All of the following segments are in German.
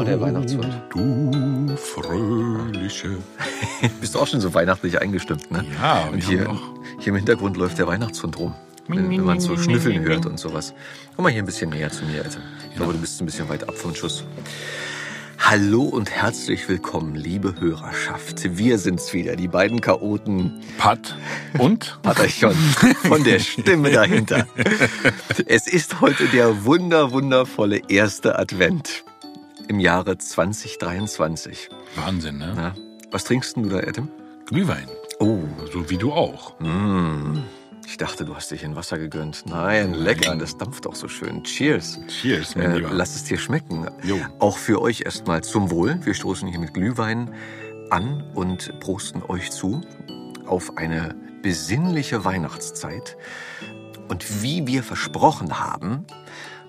war der Weihnachtshund. Du fröhliche. Bist du auch schon so weihnachtlich eingestimmt, ne? Ja, und hier, hier im Hintergrund läuft der Weihnachtshund rum. Wenn, wenn man so schnüffeln hört und sowas. Komm mal hier ein bisschen näher zu mir, Alter. Ich glaube, du bist ein bisschen weit ab vom Schuss. Hallo und herzlich willkommen, liebe Hörerschaft. Wir sind's wieder, die beiden Chaoten Pat und? Paterchen von der Stimme dahinter. Es ist heute der wunder, wundervolle erste Advent im Jahre 2023. Wahnsinn, ne? Na, was trinkst du da, Adam? Glühwein. Oh, So wie du auch. ich dachte, du hast dich in Wasser gegönnt. Nein, lecker, das dampft auch so schön. Cheers. Cheers, mein Äh, Lieber. lasst es dir schmecken. Jo. Auch für euch erstmal zum Wohl. Wir stoßen hier mit Glühwein an und prosten euch zu auf eine besinnliche Weihnachtszeit. Und wie wir versprochen haben,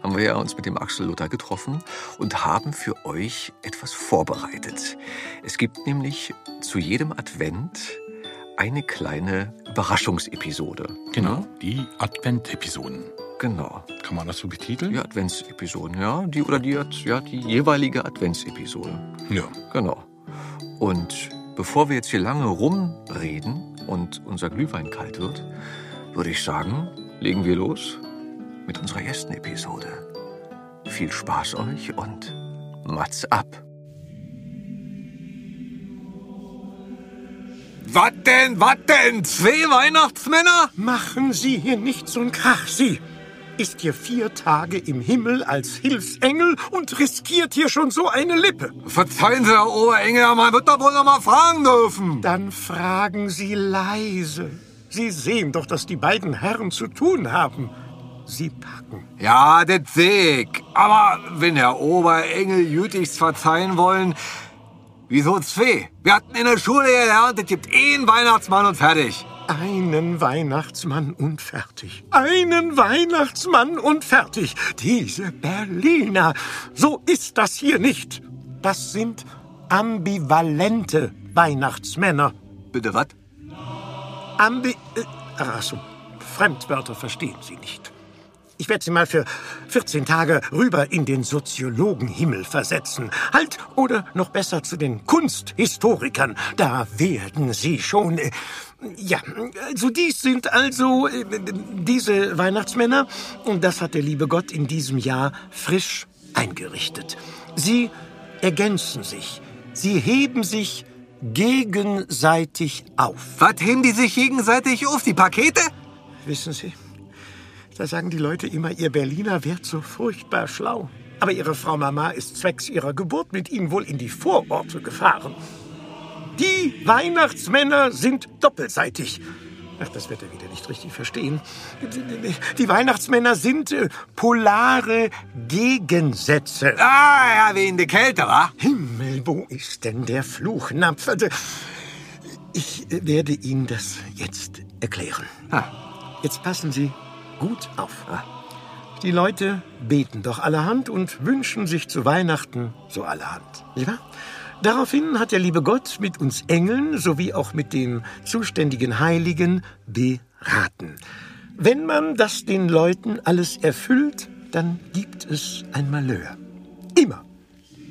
haben wir ja uns mit dem Axel Luther getroffen und haben für euch etwas vorbereitet. Es gibt nämlich zu jedem Advent eine kleine Überraschungsepisode. Genau, die Advent-Episoden. Genau. Kann man das so betiteln? Die Adventsepisoden, ja, die oder die, ja, die jeweilige Adventsepisode. Ja. Genau. Und bevor wir jetzt hier lange rumreden und unser Glühwein kalt wird, würde ich sagen, legen wir los mit unserer ersten Episode. Viel Spaß euch und Mats ab. Was denn, was denn? Zwei Weihnachtsmänner? Machen Sie hier nicht so'n Krach, Sie. Ist hier vier Tage im Himmel als Hilfsengel und riskiert hier schon so eine Lippe. Verzeihen Sie, Herr Oberengel, man wird doch wohl noch mal fragen dürfen. Dann fragen Sie leise. Sie sehen doch, dass die beiden Herren zu tun haben. Sie packen. Ja, das seh ich. Aber wenn Herr Oberengel gütigst verzeihen wollen, wieso zwei? Wir hatten in der Schule gelernt, es gibt einen Weihnachtsmann und fertig. Einen Weihnachtsmann und fertig. Einen Weihnachtsmann und fertig. Diese Berliner. So ist das hier nicht. Das sind ambivalente Weihnachtsmänner. Bitte was? Ambi... Äh, ach so, Fremdwörter verstehen Sie nicht. Ich werde Sie mal für 14 Tage rüber in den Soziologenhimmel versetzen. Halt, oder noch besser zu den Kunsthistorikern. Da werden Sie schon... Äh, ja, also dies sind also äh, diese Weihnachtsmänner. Und das hat der liebe Gott in diesem Jahr frisch eingerichtet. Sie ergänzen sich. Sie heben sich gegenseitig auf. Was heben die sich gegenseitig auf, die Pakete? Wissen Sie, da sagen die Leute immer, ihr Berliner wärt so furchtbar schlau. Aber ihre Frau Mama ist zwecks ihrer Geburt mit ihnen wohl in die Vororte gefahren. Die Weihnachtsmänner sind doppelseitig. Ach, das wird er wieder nicht richtig verstehen. Die, Weihnachtsmänner sind äh, polare Gegensätze. Ah, ja, wegen der Kälte, wa? Himmel, wo ist denn der Fluchnapf? Also, Ich äh, werde Ihnen das jetzt erklären. Jetzt passen Sie gut auf. Die Leute beten doch allerhand und wünschen sich zu Weihnachten so allerhand. Nicht wahr? Daraufhin hat der liebe Gott mit uns Engeln sowie auch mit den zuständigen Heiligen beraten. Wenn man das den Leuten alles erfüllt, dann gibt es ein Malheur. Immer.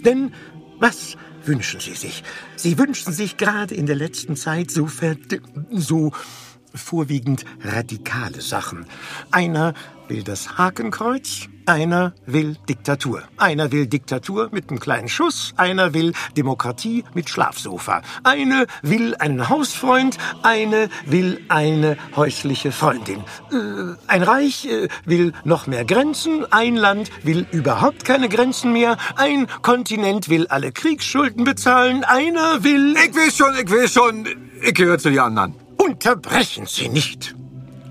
Denn was wünschen Sie sich? Sie wünschen sich gerade in der letzten Zeit so so vorwiegend radikale Sachen. Einer will das Hakenkreuz, einer will Diktatur. Einer will Diktatur mit einem kleinen Schuss, einer will Demokratie mit Schlafsofa. Eine will einen Hausfreund, eine will eine häusliche Freundin. Äh, ein Reich äh, will noch mehr Grenzen, ein Land will überhaupt keine Grenzen mehr, ein Kontinent will alle Kriegsschulden bezahlen, einer will... Ich weiß schon, ich weiß schon, ich gehöre zu den anderen. Unterbrechen Sie nicht.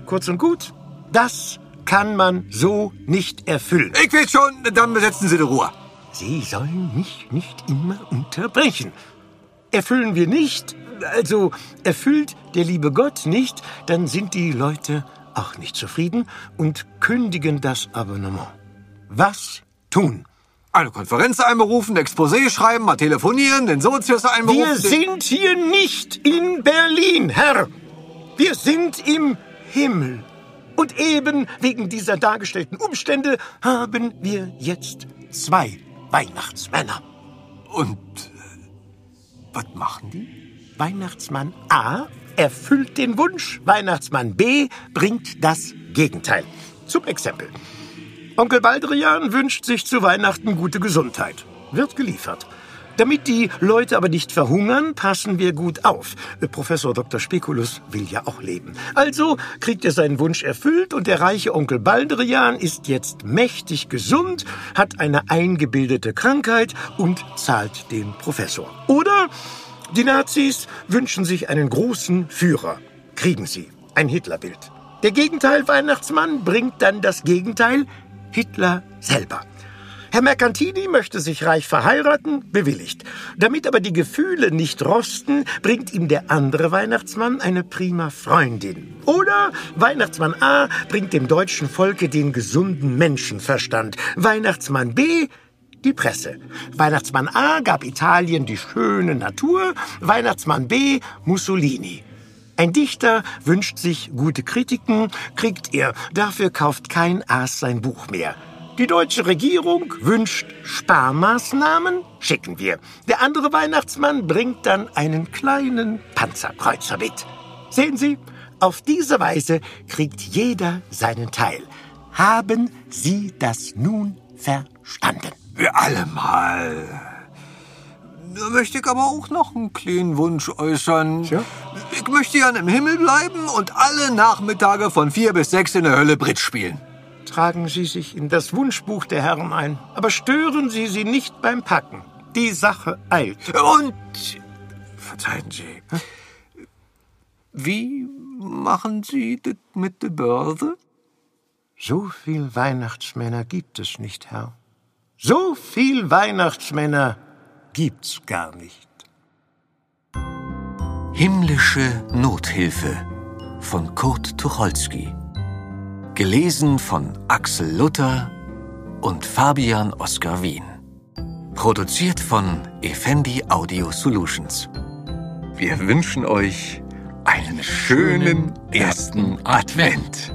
Kurz und gut, das kann man so nicht erfüllen. Ich weiß schon, dann besetzen Sie die Ruhe. Sie sollen mich nicht immer unterbrechen. Erfüllen wir nicht, also erfüllt der liebe Gott nicht, dann sind die Leute auch nicht zufrieden und kündigen das Abonnement. Was tun? Eine Konferenz einberufen, Exposé schreiben, mal telefonieren, den Sozius einberufen. Wir sind hier nicht in Berlin, Herr. Wir sind im Himmel. Und eben wegen dieser dargestellten Umstände haben wir jetzt zwei Weihnachtsmänner. Und was machen die? Weihnachtsmann A erfüllt den Wunsch, Weihnachtsmann B bringt das Gegenteil. Zum Exempel. Onkel Baldrian wünscht sich zu Weihnachten gute Gesundheit. Wird geliefert. Damit die Leute aber nicht verhungern, passen wir gut auf. Professor Dr. Spekulus will ja auch leben. Also kriegt er seinen Wunsch erfüllt und der reiche Onkel Baldrian ist jetzt mächtig gesund, hat eine eingebildete Krankheit und zahlt den Professor. Oder die Nazis wünschen sich einen großen Führer. Kriegen sie ein Hitlerbild. Der Gegenteil Weihnachtsmann bringt dann das Gegenteil Hitler selber. Herr Mercantini möchte sich reich verheiraten, bewilligt. Damit aber die Gefühle nicht rosten, bringt ihm der andere Weihnachtsmann eine prima Freundin. Oder Weihnachtsmann A bringt dem deutschen Volke den gesunden Menschenverstand. Weihnachtsmann B die Presse. Weihnachtsmann A gab Italien die schöne Natur, Weihnachtsmann B Mussolini. Ein Dichter wünscht sich gute Kritiken, kriegt er, dafür kauft kein Aas sein Buch mehr. Die deutsche Regierung wünscht Sparmaßnahmen, schicken wir. Der andere Weihnachtsmann bringt dann einen kleinen Panzerkreuzer mit. Sehen Sie, auf diese Weise kriegt jeder seinen Teil. Haben Sie das nun verstanden? Wir alle mal. Da möchte ich aber auch noch einen kleinen Wunsch äußern. Tja. Ich möchte gern im Himmel bleiben und alle Nachmittage von vier bis sechs in der Hölle Bridge spielen. Tragen Sie sich in das Wunschbuch der Herren ein, aber stören Sie sie nicht beim Packen. Die Sache eilt. Und, verzeihen Sie, wie machen Sie das mit der Börse? So viel Weihnachtsmänner gibt es nicht, Herr. So viel Weihnachtsmänner gibt's gar nicht. Himmlische Nothilfe von Kurt Tucholsky. Gelesen von Axel Luther und Fabian Oskar Wien. Produziert von Effendi Audio Solutions. Wir wünschen euch einen schönen ersten Advent.